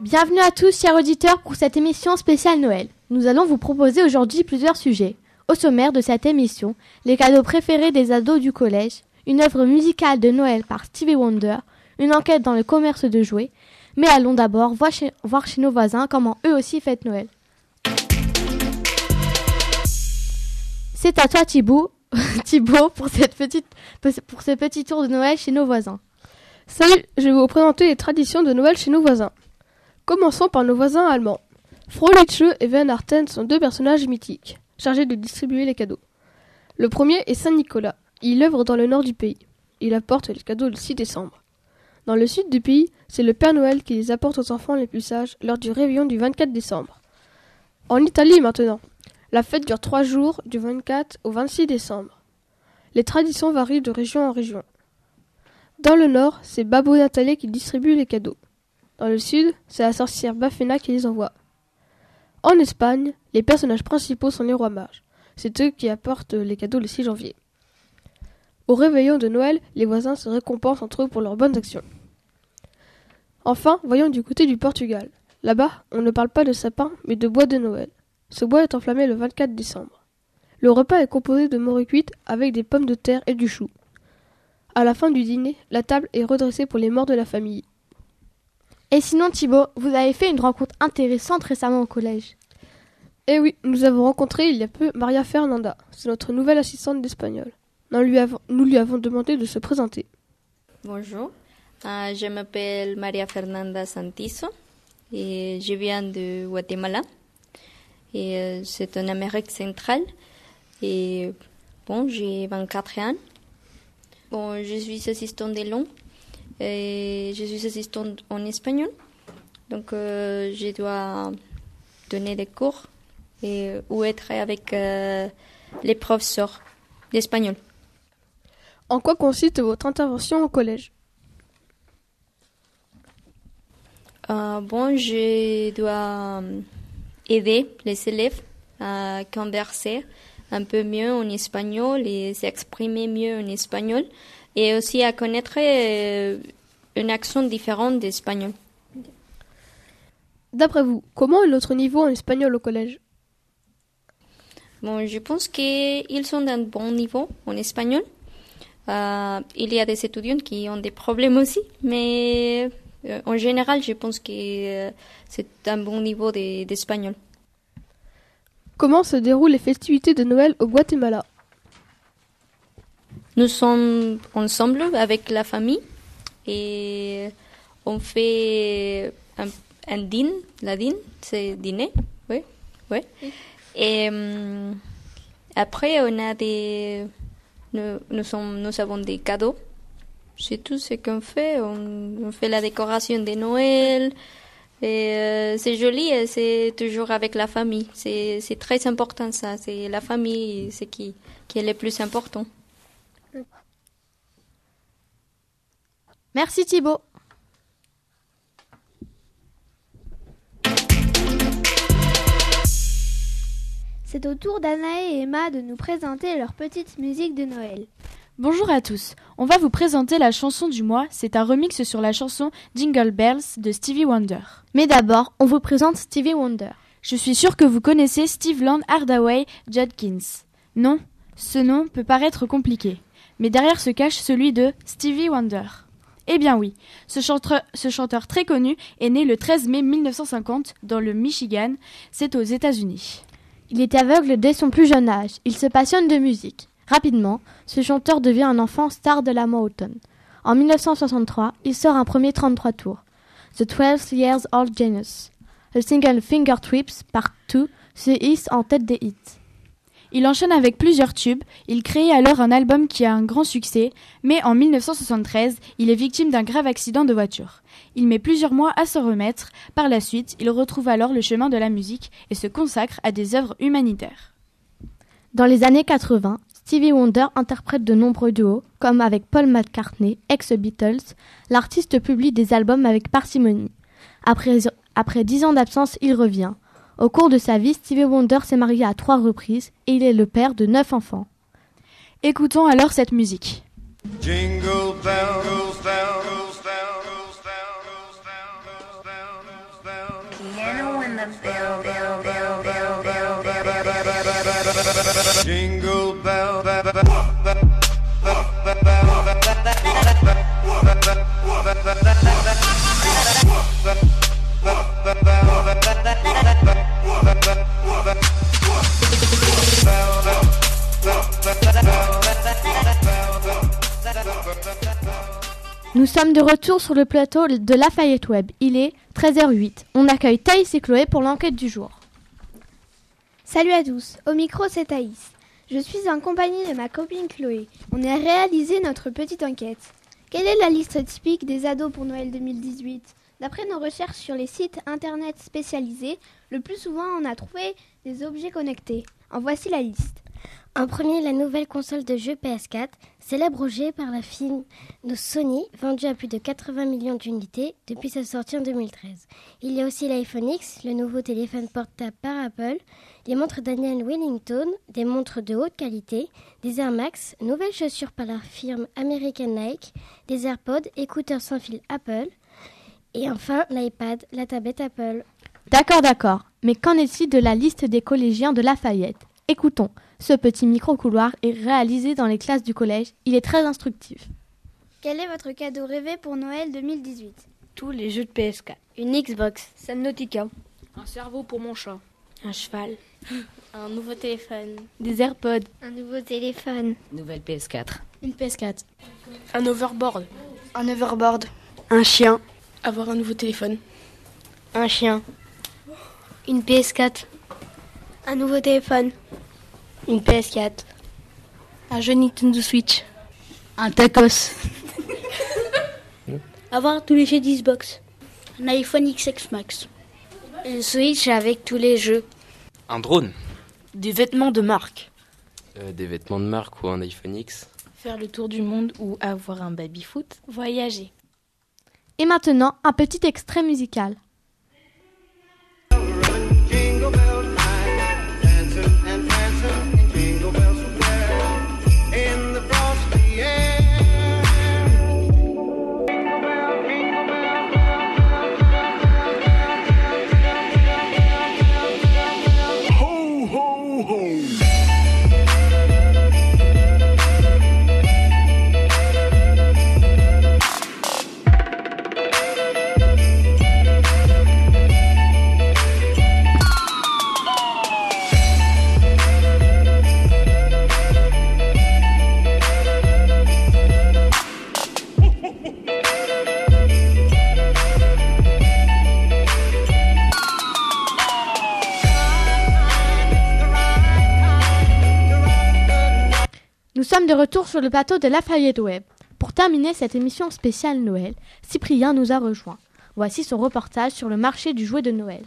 Bienvenue à tous, chers auditeurs, pour cette émission spéciale Noël. Nous allons vous proposer aujourd'hui plusieurs sujets. Au sommaire de cette émission, les cadeaux préférés des ados du collège, une œuvre musicale de Noël par Stevie Wonder, une enquête dans le commerce de jouets. Mais allons d'abord voir chez, nos voisins comment eux aussi fêtent Noël. C'est à toi Thibaut, Thibaut pour, ce petit tour de Noël chez nos voisins. Salut, je vais vous présenter les traditions de Noël chez nos voisins. Commençons par nos voisins allemands. Frolitzsche et Van sont deux personnages mythiques, chargés de distribuer les cadeaux. Le premier est Saint Nicolas. Il œuvre dans le nord du pays. Il apporte les cadeaux le 6 décembre. Dans le sud du pays, c'est le Père Noël qui les apporte aux enfants les plus sages lors du réveillon du 24 décembre. En Italie maintenant, la fête dure trois jours, du 24 au 26 décembre. Les traditions varient de région en région. Dans le nord, c'est Babbo Natale qui distribue les cadeaux. Dans le sud, c'est la sorcière Bafena qui les envoie. En Espagne, les personnages principaux sont les rois mages. C'est eux qui apportent les cadeaux le 6 janvier. Au réveillon de Noël, les voisins se récompensent entre eux pour leurs bonnes actions. Enfin, voyons du côté du Portugal. Là-bas, on ne parle pas de sapin, mais de bois de Noël. Ce bois est enflammé le 24 décembre. Le repas est composé de morue cuite avec des pommes de terre et du chou. À la fin du dîner, la table est redressée pour les morts de la famille. Et sinon Thibaut, vous avez fait une rencontre intéressante récemment au collège. Eh oui, nous avons rencontré il y a peu Maria Fernanda. C'est notre nouvelle assistante d'espagnol. Nous lui, avons, nous lui avons demandé de se présenter. Bonjour, euh, je m'appelle Maria Fernanda Santizo et je viens de Guatemala. Et euh, c'est en Amérique centrale. Et bon, j'ai 24 ans. Bon, je suis assistante de langue et je suis assistante en espagnol. Donc, euh, je dois donner des cours et, ou être avec euh, les professeurs d'espagnol. En quoi consiste votre intervention au collège? Euh, Bon, je dois aider les élèves à converser un peu mieux en espagnol et s'exprimer mieux en espagnol et aussi à connaître euh, une accent différente d'espagnol. D'après vous, comment est notre niveau en espagnol au collège? Bon, je pense qu'ils sont d'un bon niveau en espagnol. Euh, il y a des étudiants qui ont des problèmes aussi, mais euh, en général, je pense que euh, c'est un bon niveau d'espagnol. Comment se déroulent les festivités de Noël au Guatemala? Nous sommes ensemble avec la famille et on fait un, un dîner. La dîne, c'est dîner, oui, oui. Et um, après, on a des, nous, nous, sommes, nous avons des cadeaux. C'est tout ce qu'on fait. On, on, fait la décoration de Noël. Et euh, c'est joli et c'est toujours avec la famille. C'est très important ça. C'est la famille, c'est qui, qui est le plus important. Merci Thibaut. C'est au tour d'Anaë et Emma de nous présenter leur petite musique de Noël. Bonjour à tous. On va vous présenter la chanson du mois. C'est un remix sur la chanson Jingle Bells de Stevie Wonder. Mais d'abord, on vous présente Stevie Wonder. Je suis sûr que vous connaissez Steve Land Hardaway Judkins. Non, ce nom peut paraître compliqué, mais derrière se cache celui de Stevie Wonder. Eh bien oui, ce chanteur, ce chanteur très connu est né le 13 mai 1950 dans le Michigan, c'est aux États-Unis. Il est aveugle dès son plus jeune âge. Il se passionne de musique. Rapidement, ce chanteur devient un enfant star de la Motown. En 1963, il sort un premier 33 tours, The 12 Years Old Genius. Le single Finger Trips Part 2 se hisse en tête des hits. Il enchaîne avec plusieurs tubes, il crée alors un album qui a un grand succès, mais en 1973, il est victime d'un grave accident de voiture. Il met plusieurs mois à se remettre, par la suite, il retrouve alors le chemin de la musique et se consacre à des œuvres humanitaires. Dans les années 80, Stevie Wonder interprète de nombreux duos, comme avec Paul McCartney, ex-Beatles. L'artiste publie des albums avec parcimonie. Après, après dix ans d'absence, il revient. Au cours de sa vie, Stevie Wonder s'est marié à trois reprises et il est le père de neuf enfants. Écoutons alors cette musique. Jingle bells, bells, bells, Nous sommes de retour sur le plateau de Lafayette Web. Il est 13h08. On accueille Thaïs et Chloé pour l'enquête du jour. Salut à tous, au micro c'est Thaïs. Je suis en compagnie de ma copine Chloé. On a réalisé notre petite enquête. Quelle est la liste typique des ados pour Noël 2018 D'après nos recherches sur les sites internet spécialisés, le plus souvent on a trouvé des objets connectés. En voici la liste. En premier, la nouvelle console de jeu PS4, célèbre objet par la firme Sony, vendue à plus de 80 millions d'unités depuis sa sortie en 2013. Il y a aussi l'iPhone X, le nouveau téléphone portable par Apple, les montres Daniel Wellington, des montres de haute qualité, des Air Max, nouvelles chaussures par la firme américaine Nike, des AirPods, écouteurs sans fil Apple, et enfin l'iPad, la tablette Apple. D'accord, d'accord. Mais qu'en est-il de la liste des collégiens de Lafayette? Écoutons. Ce petit micro-couloir est réalisé dans les classes du collège. Il est très instructif. Quel est votre cadeau rêvé pour Noël 2018 Tous les jeux de PS4. Une Xbox. Subnautica. Un cerveau pour mon chat. Un cheval. Un nouveau téléphone. Des AirPods. Un nouveau téléphone. Nouvelle PS4. Une PS4. Un overboard. Un overboard. Un chien. Avoir un nouveau téléphone. Un chien. Une PS4. Un nouveau téléphone. Une PS4. Un jeu Nintendo Switch. Un tacos. Avoir tous les jeux d'Xbox. Un iPhone XX Max. Une Switch avec tous les jeux. Un drone. Des vêtements de marque. Euh, des vêtements de marque ou un iPhone X. Faire le tour du monde ou avoir un baby-foot. Voyager. Et maintenant, un petit extrait musical. Sommes de retour sur le plateau de Lafayette Web. Pour terminer cette émission spéciale Noël, Cyprien nous a rejoint. Voici son reportage sur le marché du jouet de Noël.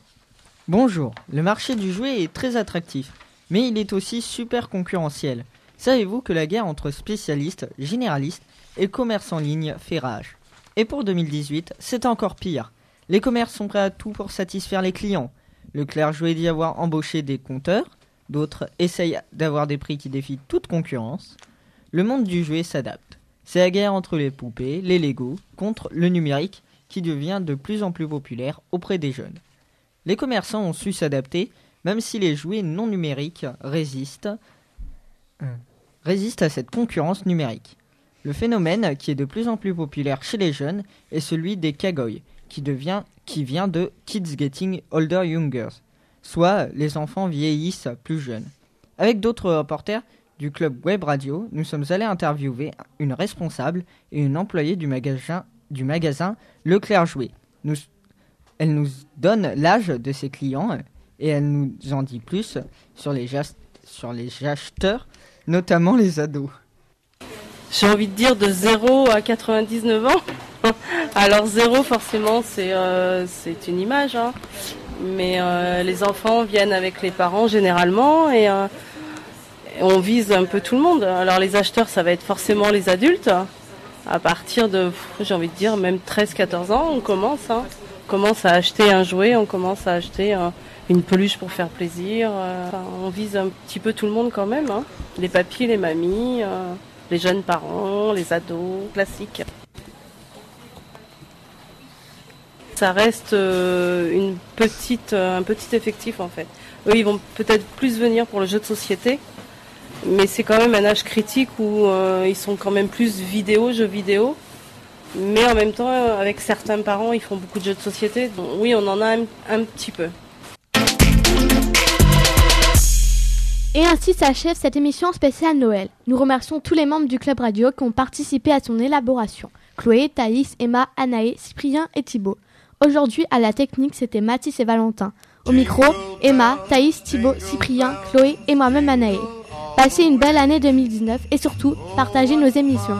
Bonjour, le marché du jouet est très attractif, mais il est aussi super concurrentiel. Savez-vous que la guerre entre spécialistes, généralistes et commerces en ligne fait rage? Et pour 2018, c'est encore pire. Les commerces sont prêts à tout pour satisfaire les clients. Leclerc jouait d'y avoir embauché des compteurs, d'autres essayent d'avoir des prix qui défient toute concurrence. Le monde du jouet s'adapte. C'est la guerre entre les poupées, les Lego, contre le numérique qui devient de plus en plus populaire auprès des jeunes. Les commerçants ont su s'adapter, même si les jouets non numériques résistent, euh, résistent à cette concurrence numérique. Le phénomène qui est de plus en plus populaire chez les jeunes est celui des kagoy, qui, devient, qui vient de Kids Getting Older Younger, soit les enfants vieillissent plus jeunes. Avec d'autres reporters du club Web Radio, nous sommes allés interviewer une responsable et une employée du magasin, Leclerc Jouet. Elle nous donne l'âge de ses clients et elle nous en dit plus sur les, acheteurs, notamment les ados. J'ai envie de dire de 0 à 99 ans. Alors 0 forcément c'est euh, c'est une image, hein. mais euh, les enfants viennent avec les parents généralement euh, et on vise un peu tout le monde. Alors les acheteurs ça va être forcément les adultes. À partir de, j'ai envie de dire même 13-14 ans on commence. hein. commence à acheter un jouet, on commence à acheter un- une peluche pour faire plaisir. euh, on vise un petit peu tout le monde quand même. hein. Les papis, les mamies, euh, les jeunes parents, les ados, classiques. Ça reste euh, euh, un petit effectif en fait. Eux, ils vont peut-être plus venir pour le jeu de société, mais c'est quand même un âge critique où euh, ils sont quand même plus vidéo, jeux vidéo. Mais en même temps, euh, avec certains parents, ils font beaucoup de jeux de société. Donc oui, on en a un, petit peu. Et ainsi s'achève cette émission spéciale Noël. Nous remercions tous les membres du Club Radio qui ont participé à son élaboration. Chloé, Thaïs, Emma, Anaë, Cyprien et Thibaut. Aujourd'hui, à la technique, c'était Mathis et Valentin. Au micro, Emma, Thaïs, Thibaut, Cyprien, Chloé et moi-même Anaë passez une belle année 2019 et surtout, partagez nos émissions.